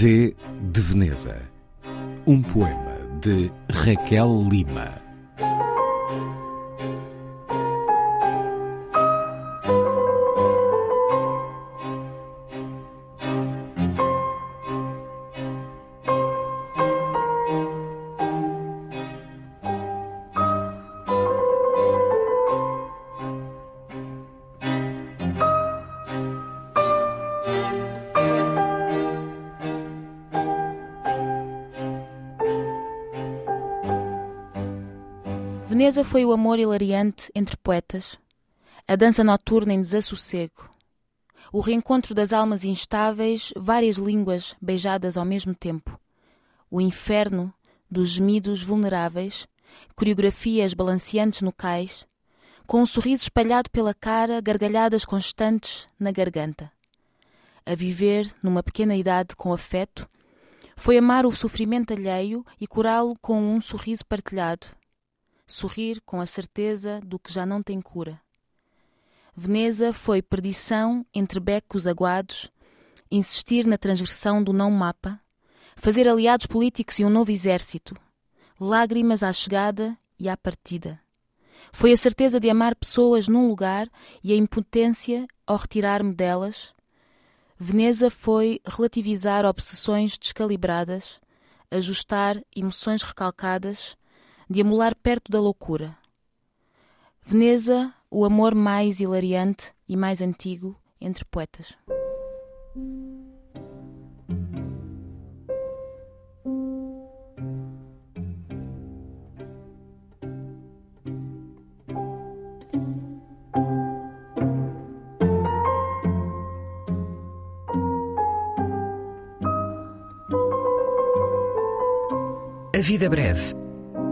V de Veneza. Um poema de Raquel Lima. Veneza foi o amor hilariante entre poetas, a dança noturna em desassossego, o reencontro das almas instáveis, várias línguas beijadas ao mesmo tempo, o inferno dos gemidos vulneráveis, coreografias balanceantes no cais, com um sorriso espalhado pela cara, gargalhadas constantes na garganta. A viver numa pequena idade com afeto, foi amar o sofrimento alheio e curá-lo com um sorriso partilhado sorrir com a certeza do que já não tem cura. Veneza foi perdição entre becos aguados, insistir na transgressão do não mapa, fazer aliados políticos e um novo exército, lágrimas à chegada e à partida. Foi a certeza de amar pessoas num lugar e a impotência ao retirar-me delas. Veneza foi relativizar obsessões descalibradas, ajustar emoções recalcadas, de amolar perto da loucura. Veneza, o amor mais hilariante e mais antigo entre poetas. A vida breve